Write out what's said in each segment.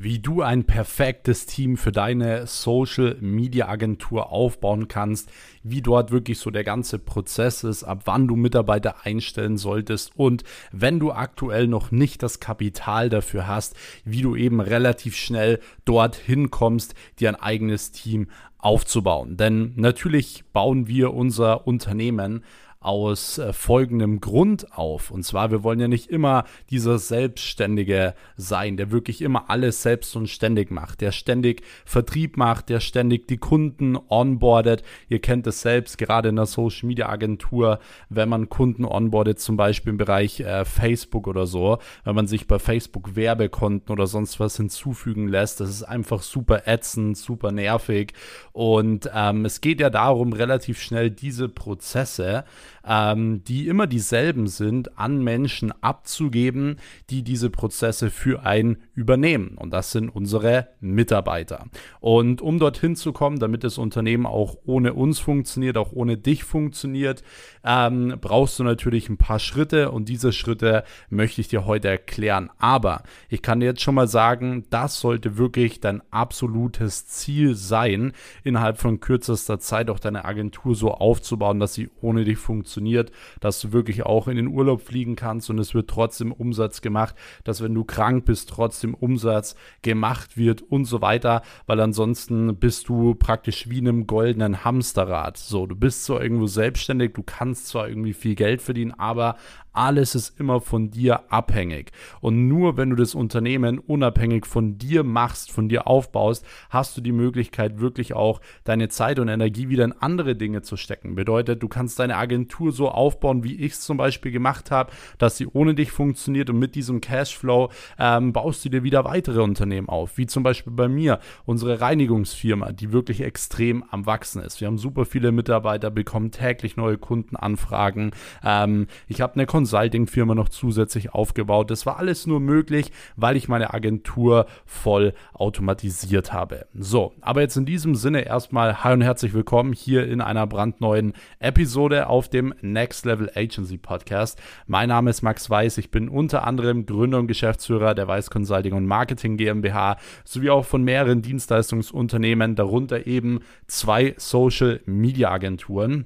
wie du ein perfektes Team für deine Social Media Agentur aufbauen kannst, wie dort wirklich so der ganze Prozess ist, ab wann du Mitarbeiter einstellen solltest und wenn du aktuell noch nicht das Kapital dafür hast, wie du eben relativ schnell dorthin kommst, dir ein eigenes Team aufzubauen. Denn natürlich bauen wir unser Unternehmen aus äh, folgendem Grund auf. Und zwar, wir wollen ja nicht immer dieser Selbstständige sein, der wirklich immer alles selbst und ständig macht, der ständig Vertrieb macht, der ständig die Kunden onboardet. Ihr kennt es selbst, gerade in der Social Media Agentur, wenn man Kunden onboardet, zum Beispiel im Bereich äh, Facebook oder so, wenn man sich bei Facebook Werbekonten oder sonst was hinzufügen lässt, das ist einfach super ätzend, super nervig. Und ähm, es geht ja darum, relativ schnell diese Prozesse ähm, die immer dieselben sind, an Menschen abzugeben, die diese Prozesse für einen übernehmen. Und das sind unsere Mitarbeiter. Und um dorthin zu kommen, damit das Unternehmen auch ohne uns funktioniert, auch ohne dich funktioniert, ähm, brauchst du natürlich ein paar Schritte und diese Schritte möchte ich dir heute erklären. Aber ich kann dir jetzt schon mal sagen, das sollte wirklich dein absolutes Ziel sein, innerhalb von kürzester Zeit auch deine Agentur so aufzubauen, dass sie ohne dich funktioniert, dass du wirklich auch in den Urlaub fliegen kannst und es wird trotzdem Umsatz gemacht, dass wenn du krank bist, trotzdem Umsatz gemacht wird und so weiter, weil ansonsten bist du praktisch wie in einem goldenen Hamsterrad. So, du bist so irgendwo selbstständig, du kannst zwar irgendwie viel Geld verdienen, aber alles ist immer von dir abhängig. Und nur wenn du das Unternehmen unabhängig von dir machst, von dir aufbaust, hast du die Möglichkeit, wirklich auch deine Zeit und Energie wieder in andere Dinge zu stecken. Bedeutet, du kannst deine Agentur so aufbauen, wie ich es zum Beispiel gemacht habe, dass sie ohne dich funktioniert und mit diesem Cashflow ähm, baust du dir wieder weitere Unternehmen auf, wie zum Beispiel bei mir, unsere Reinigungsfirma, die wirklich extrem am Wachsen ist. Wir haben super viele Mitarbeiter, bekommen täglich neue Kundenanfragen. Ähm, ich habe eine Consulting-Firma noch zusätzlich aufgebaut. Das war alles nur möglich, weil ich meine Agentur voll automatisiert habe. So, aber jetzt in diesem Sinne erstmal hi und herzlich willkommen hier in einer brandneuen Episode auf dem Next Level Agency Podcast. Mein Name ist Max Weiß. Ich bin unter anderem Gründer und Geschäftsführer der Weiß Consulting und Marketing GmbH sowie auch von mehreren Dienstleistungsunternehmen, darunter eben zwei Social Media Agenturen.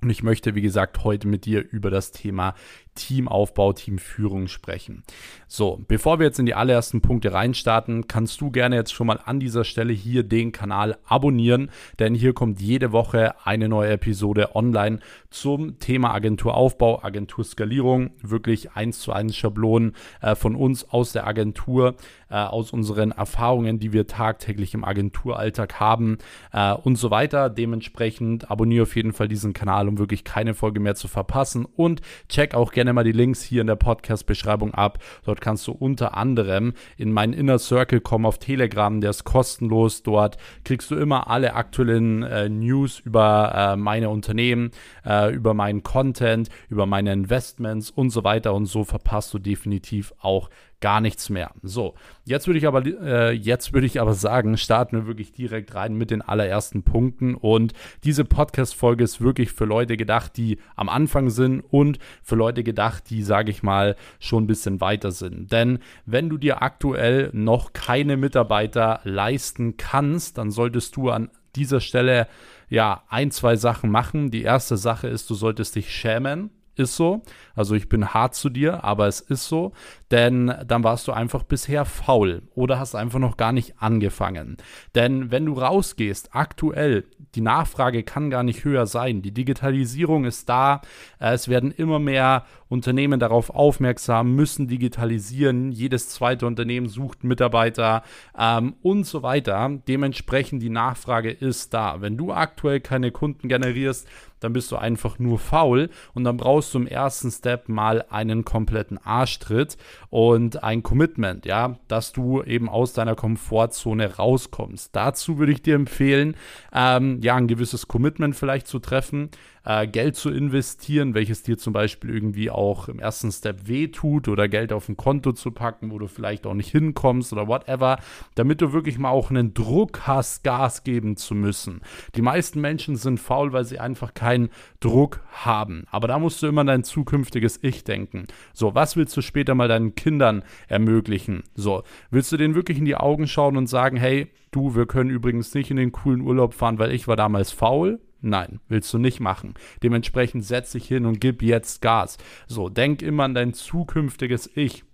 Und ich möchte, wie gesagt, heute mit dir über das Thema Teamaufbau, Teamführung sprechen. So, bevor wir jetzt in die allerersten Punkte reinstarten, kannst du gerne jetzt schon mal an dieser Stelle hier den Kanal abonnieren, denn hier kommt jede Woche eine neue Episode online zum Thema Agenturaufbau, Agenturskalierung, wirklich eins zu eins Schablonen äh, von uns aus der Agentur, äh, aus unseren Erfahrungen, die wir tagtäglich im Agenturalltag haben äh, und so weiter. Dementsprechend abonniere auf jeden Fall diesen Kanal, um wirklich keine Folge mehr zu verpassen und check auch gerne mal die Links hier in der Podcast-Beschreibung ab. Dort kannst du unter anderem in meinen Inner Circle kommen auf Telegram, der ist kostenlos. Dort kriegst du immer alle aktuellen äh, News über äh, meine Unternehmen, äh, über meinen Content, über meine Investments und so weiter und so verpasst du definitiv auch gar nichts mehr. So, jetzt würde ich aber äh, jetzt würde ich aber sagen, starten wir wirklich direkt rein mit den allerersten Punkten und diese Podcast Folge ist wirklich für Leute gedacht, die am Anfang sind und für Leute gedacht, die sage ich mal schon ein bisschen weiter sind. Denn wenn du dir aktuell noch keine Mitarbeiter leisten kannst, dann solltest du an dieser Stelle ja ein, zwei Sachen machen. Die erste Sache ist, du solltest dich schämen ist so. Also ich bin hart zu dir, aber es ist so, denn dann warst du einfach bisher faul oder hast einfach noch gar nicht angefangen. Denn wenn du rausgehst, aktuell, die Nachfrage kann gar nicht höher sein. Die Digitalisierung ist da. Es werden immer mehr Unternehmen darauf aufmerksam, müssen digitalisieren. Jedes zweite Unternehmen sucht Mitarbeiter ähm, und so weiter. Dementsprechend die Nachfrage ist da. Wenn du aktuell keine Kunden generierst, dann bist du einfach nur faul und dann brauchst du im ersten Step mal einen kompletten Arschtritt und ein Commitment, ja, dass du eben aus deiner Komfortzone rauskommst. Dazu würde ich dir empfehlen, ähm, ja, ein gewisses Commitment vielleicht zu treffen, äh, Geld zu investieren, welches dir zum Beispiel irgendwie auch im ersten Step wehtut oder Geld auf ein Konto zu packen, wo du vielleicht auch nicht hinkommst oder whatever, damit du wirklich mal auch einen Druck hast, Gas geben zu müssen. Die meisten Menschen sind faul, weil sie einfach keinen Druck haben. Aber da musst du immer dein zukünftiges Ich denken. So, was willst du später mal deinen Kindern ermöglichen? So, willst du denen wirklich in die Augen schauen und sagen, hey, du, wir können übrigens nicht in den coolen Urlaub fahren, weil ich war damals faul? Nein, willst du nicht machen. Dementsprechend setz dich hin und gib jetzt Gas. So, denk immer an dein zukünftiges Ich.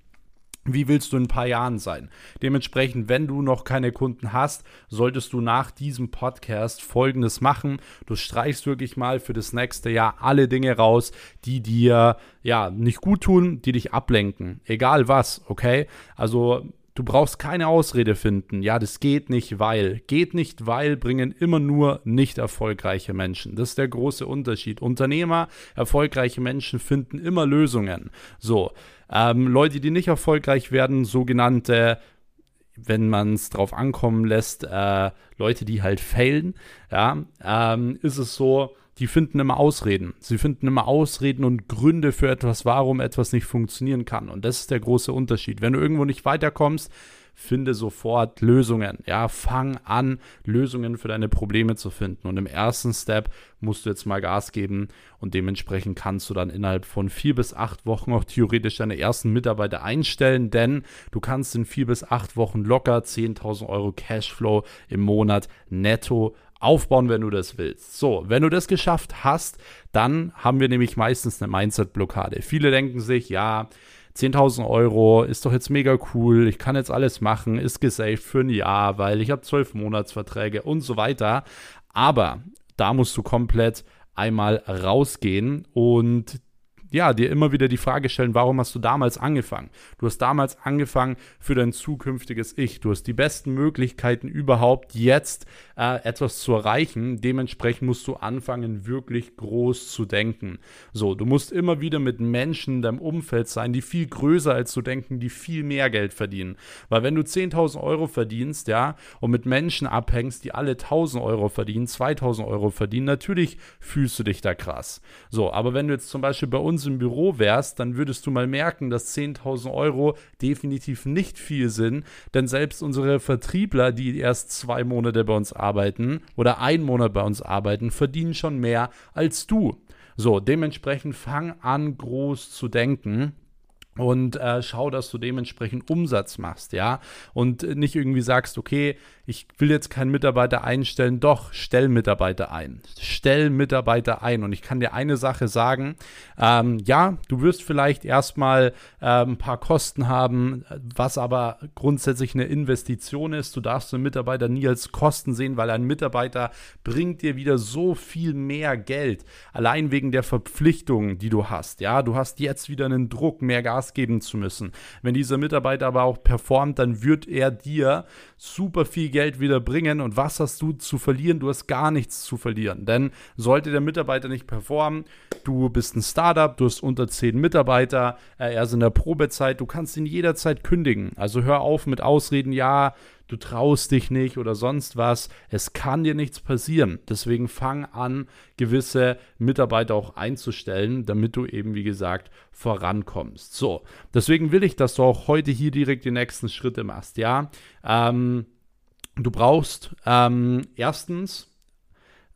Wie willst du in ein paar Jahren sein? Dementsprechend, wenn du noch keine Kunden hast, solltest du nach diesem Podcast folgendes machen. Du streichst wirklich mal für das nächste Jahr alle Dinge raus, die dir ja nicht gut tun, die dich ablenken. Egal was, okay? Also Du brauchst keine Ausrede finden. Ja, das geht nicht, weil. Geht nicht, weil bringen immer nur nicht erfolgreiche Menschen. Das ist der große Unterschied. Unternehmer, erfolgreiche Menschen finden immer Lösungen. So, ähm, Leute, die nicht erfolgreich werden, sogenannte wenn man es drauf ankommen lässt, äh, Leute, die halt failen, ja, ähm, ist es so, die finden immer Ausreden. Sie finden immer Ausreden und Gründe für etwas, warum etwas nicht funktionieren kann. Und das ist der große Unterschied. Wenn du irgendwo nicht weiterkommst, finde sofort Lösungen. Ja, fang an, Lösungen für deine Probleme zu finden. Und im ersten Step musst du jetzt mal Gas geben und dementsprechend kannst du dann innerhalb von vier bis acht Wochen auch theoretisch deine ersten Mitarbeiter einstellen, denn du kannst in vier bis acht Wochen locker 10.000 Euro Cashflow im Monat netto aufbauen, wenn du das willst. So, wenn du das geschafft hast, dann haben wir nämlich meistens eine Mindset-Blockade. Viele denken sich, ja, 10.000 Euro ist doch jetzt mega cool, ich kann jetzt alles machen, ist gesaved für ein Jahr, weil ich habe zwölf Monatsverträge und so weiter. Aber da musst du komplett einmal rausgehen und ja, dir immer wieder die Frage stellen, warum hast du damals angefangen? Du hast damals angefangen für dein zukünftiges Ich. Du hast die besten Möglichkeiten überhaupt jetzt äh, etwas zu erreichen. Dementsprechend musst du anfangen, wirklich groß zu denken. So, du musst immer wieder mit Menschen in deinem Umfeld sein, die viel größer als du denken, die viel mehr Geld verdienen. Weil wenn du 10.000 Euro verdienst, ja, und mit Menschen abhängst, die alle 1.000 Euro verdienen, 2.000 Euro verdienen, natürlich fühlst du dich da krass. So, aber wenn du jetzt zum Beispiel bei uns im Büro wärst, dann würdest du mal merken, dass 10.000 Euro definitiv nicht viel sind, denn selbst unsere Vertriebler, die erst zwei Monate bei uns arbeiten oder einen Monat bei uns arbeiten, verdienen schon mehr als du. So, dementsprechend fang an, groß zu denken und äh, schau, dass du dementsprechend Umsatz machst, ja, und nicht irgendwie sagst, okay, ich will jetzt keinen Mitarbeiter einstellen, doch, stell Mitarbeiter ein. Stell Mitarbeiter ein. Und ich kann dir eine Sache sagen, ähm, ja, du wirst vielleicht erstmal äh, ein paar Kosten haben, was aber grundsätzlich eine Investition ist. Du darfst einen Mitarbeiter nie als Kosten sehen, weil ein Mitarbeiter bringt dir wieder so viel mehr Geld, allein wegen der Verpflichtungen, die du hast. Ja, du hast jetzt wieder einen Druck, mehr Gas geben zu müssen. Wenn dieser Mitarbeiter aber auch performt, dann wird er dir super viel Geld wieder bringen. Und was hast du zu verlieren? Du hast gar nichts zu verlieren. Denn sollte der Mitarbeiter nicht performen, du bist ein Startup, du hast unter zehn Mitarbeiter, äh, er ist in der Probezeit, du kannst ihn jederzeit kündigen. Also hör auf mit Ausreden, ja, du traust dich nicht oder sonst was. Es kann dir nichts passieren. Deswegen fang an, gewisse Mitarbeiter auch einzustellen, damit du eben, wie gesagt, vorankommst. So, deswegen will ich, dass du auch heute hier direkt die nächsten Schritte machst. Ja, ähm, Du brauchst ähm, erstens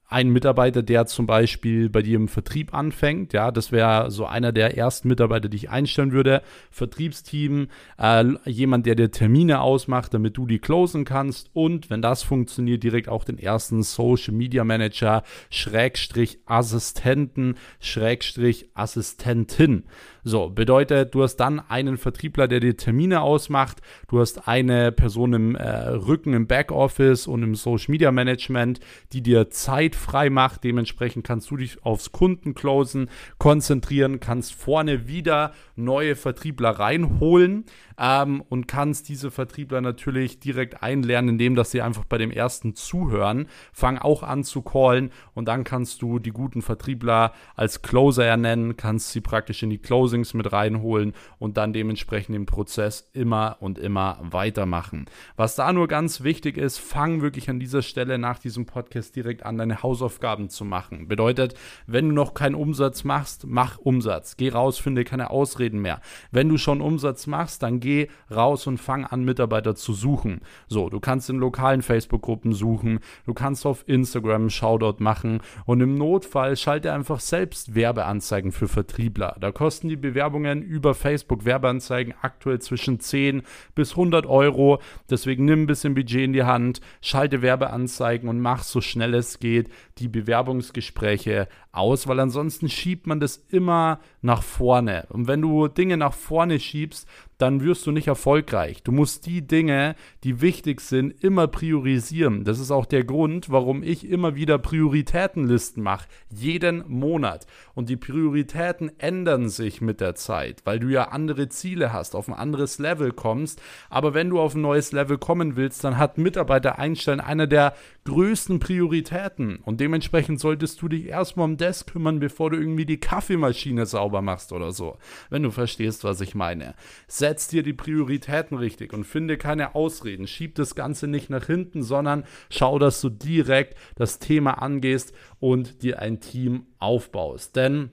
einen Mitarbeiter, der zum Beispiel bei dir im Vertrieb anfängt. Ja, das wäre so einer der ersten Mitarbeiter, die ich einstellen würde. Vertriebsteam, äh, jemand, der dir Termine ausmacht, damit du die closen kannst. Und wenn das funktioniert, direkt auch den ersten Social Media Manager, Schrägstrich Assistenten, Schrägstrich Assistentin. So, bedeutet, du hast dann einen Vertriebler, der dir Termine ausmacht, du hast eine Person im äh, Rücken im Backoffice und im Social Media Management, die dir Zeit frei macht. Dementsprechend kannst du dich aufs Kundenclosen konzentrieren, kannst vorne wieder neue Vertriebler reinholen ähm, und kannst diese Vertriebler natürlich direkt einlernen, indem dass sie einfach bei dem ersten zuhören. Fang auch an zu callen und dann kannst du die guten Vertriebler als Closer ernennen, kannst sie praktisch in die Closing Closings mit reinholen und dann dementsprechend den Prozess immer und immer weitermachen. Was da nur ganz wichtig ist, fang wirklich an dieser Stelle nach diesem Podcast direkt an, deine Hausaufgaben zu machen. Bedeutet, wenn du noch keinen Umsatz machst, mach Umsatz. Geh raus, finde keine Ausreden mehr. Wenn du schon Umsatz machst, dann geh raus und fang an, Mitarbeiter zu suchen. So, du kannst in lokalen Facebook-Gruppen suchen, du kannst auf Instagram einen Shoutout machen und im Notfall schalte einfach selbst Werbeanzeigen für Vertriebler. Da kosten die Bewerbungen über Facebook Werbeanzeigen aktuell zwischen 10 bis 100 Euro. Deswegen nimm ein bisschen Budget in die Hand, schalte Werbeanzeigen und mach so schnell es geht die Bewerbungsgespräche aus, weil ansonsten schiebt man das immer nach vorne. Und wenn du Dinge nach vorne schiebst, dann wirst du nicht erfolgreich. Du musst die Dinge, die wichtig sind, immer priorisieren. Das ist auch der Grund, warum ich immer wieder Prioritätenlisten mache, jeden Monat. Und die Prioritäten ändern sich mit der Zeit, weil du ja andere Ziele hast, auf ein anderes Level kommst. Aber wenn du auf ein neues Level kommen willst, dann hat Mitarbeiter einstellen einer der größten Prioritäten. Und dementsprechend solltest du dich erstmal um das kümmern, bevor du irgendwie die Kaffeemaschine sauber machst oder so. Wenn du verstehst, was ich meine. Setz dir die Prioritäten richtig und finde keine Ausreden. Schieb das Ganze nicht nach hinten, sondern schau, dass du direkt das Thema angehst und dir ein Team aufbaust. Denn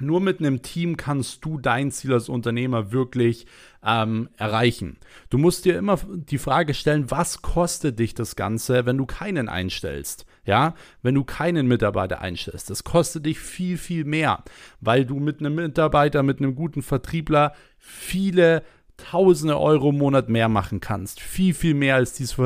nur mit einem Team kannst du dein Ziel als Unternehmer wirklich ähm, erreichen. Du musst dir immer die Frage stellen, was kostet dich das Ganze, wenn du keinen einstellst? Ja, wenn du keinen Mitarbeiter einstellst, das kostet dich viel, viel mehr, weil du mit einem Mitarbeiter, mit einem guten Vertriebler viele Tausende Euro im Monat mehr machen kannst. Viel, viel mehr als dies,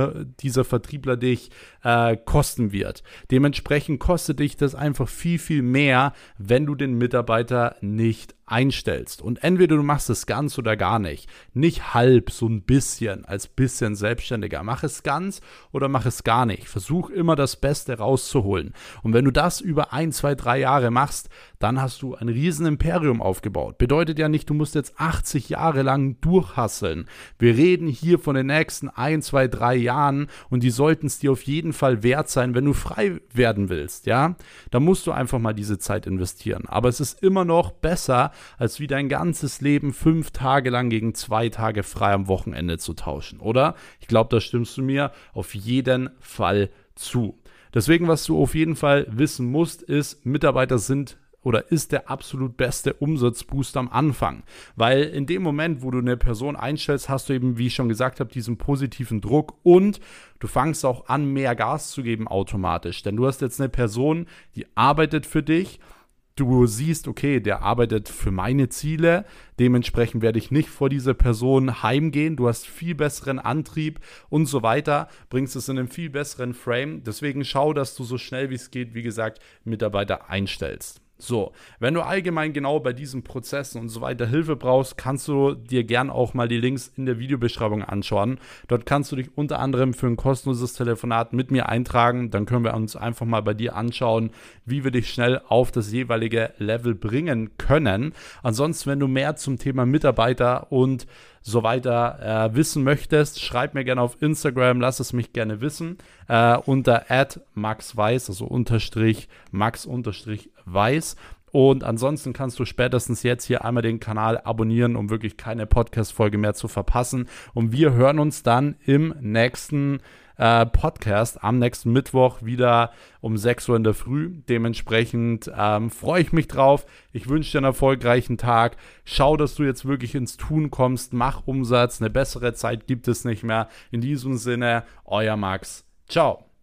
dieser Vertriebler dich äh, kosten wird. Dementsprechend kostet dich das einfach viel, viel mehr, wenn du den Mitarbeiter nicht einstellst. Und entweder du machst es ganz oder gar nicht. Nicht halb, so ein bisschen, als bisschen Selbstständiger. Mach es ganz oder mach es gar nicht. Versuch immer das Beste rauszuholen. Und wenn du das über ein, zwei, drei Jahre machst, dann hast du ein riesen Imperium aufgebaut. Bedeutet ja nicht, du musst jetzt 80 Jahre lang durchhasseln. Wir reden hier von den nächsten ein, zwei, drei Jahren und die sollten es dir auf jeden Fall wert sein, wenn du frei werden willst, ja? Da musst du einfach mal diese Zeit investieren. Aber es ist immer noch besser, als wie dein ganzes Leben fünf Tage lang gegen zwei Tage frei am Wochenende zu tauschen, oder? Ich glaube, da stimmst du mir auf jeden Fall zu. Deswegen, was du auf jeden Fall wissen musst, ist, Mitarbeiter sind oder ist der absolut beste Umsatzboost am Anfang. Weil in dem Moment, wo du eine Person einstellst, hast du eben, wie ich schon gesagt habe, diesen positiven Druck und du fangst auch an, mehr Gas zu geben automatisch. Denn du hast jetzt eine Person, die arbeitet für dich du siehst, okay, der arbeitet für meine Ziele, dementsprechend werde ich nicht vor dieser Person heimgehen, du hast viel besseren Antrieb und so weiter, bringst es in einen viel besseren Frame. Deswegen schau, dass du so schnell wie es geht, wie gesagt, Mitarbeiter einstellst. So, wenn du allgemein genau bei diesen Prozessen und so weiter Hilfe brauchst, kannst du dir gern auch mal die Links in der Videobeschreibung anschauen. Dort kannst du dich unter anderem für ein kostenloses Telefonat mit mir eintragen. Dann können wir uns einfach mal bei dir anschauen, wie wir dich schnell auf das jeweilige Level bringen können. Ansonsten, wenn du mehr zum Thema Mitarbeiter und so weiter äh, wissen möchtest, schreib mir gerne auf Instagram, lass es mich gerne wissen. Äh, unter maxweiss, also unterstrich max unterstrich weiß. Und ansonsten kannst du spätestens jetzt hier einmal den Kanal abonnieren, um wirklich keine Podcast-Folge mehr zu verpassen. Und wir hören uns dann im nächsten äh, Podcast am nächsten Mittwoch wieder um 6 Uhr in der Früh. Dementsprechend ähm, freue ich mich drauf. Ich wünsche dir einen erfolgreichen Tag. Schau, dass du jetzt wirklich ins Tun kommst. Mach Umsatz. Eine bessere Zeit gibt es nicht mehr. In diesem Sinne, euer Max. Ciao.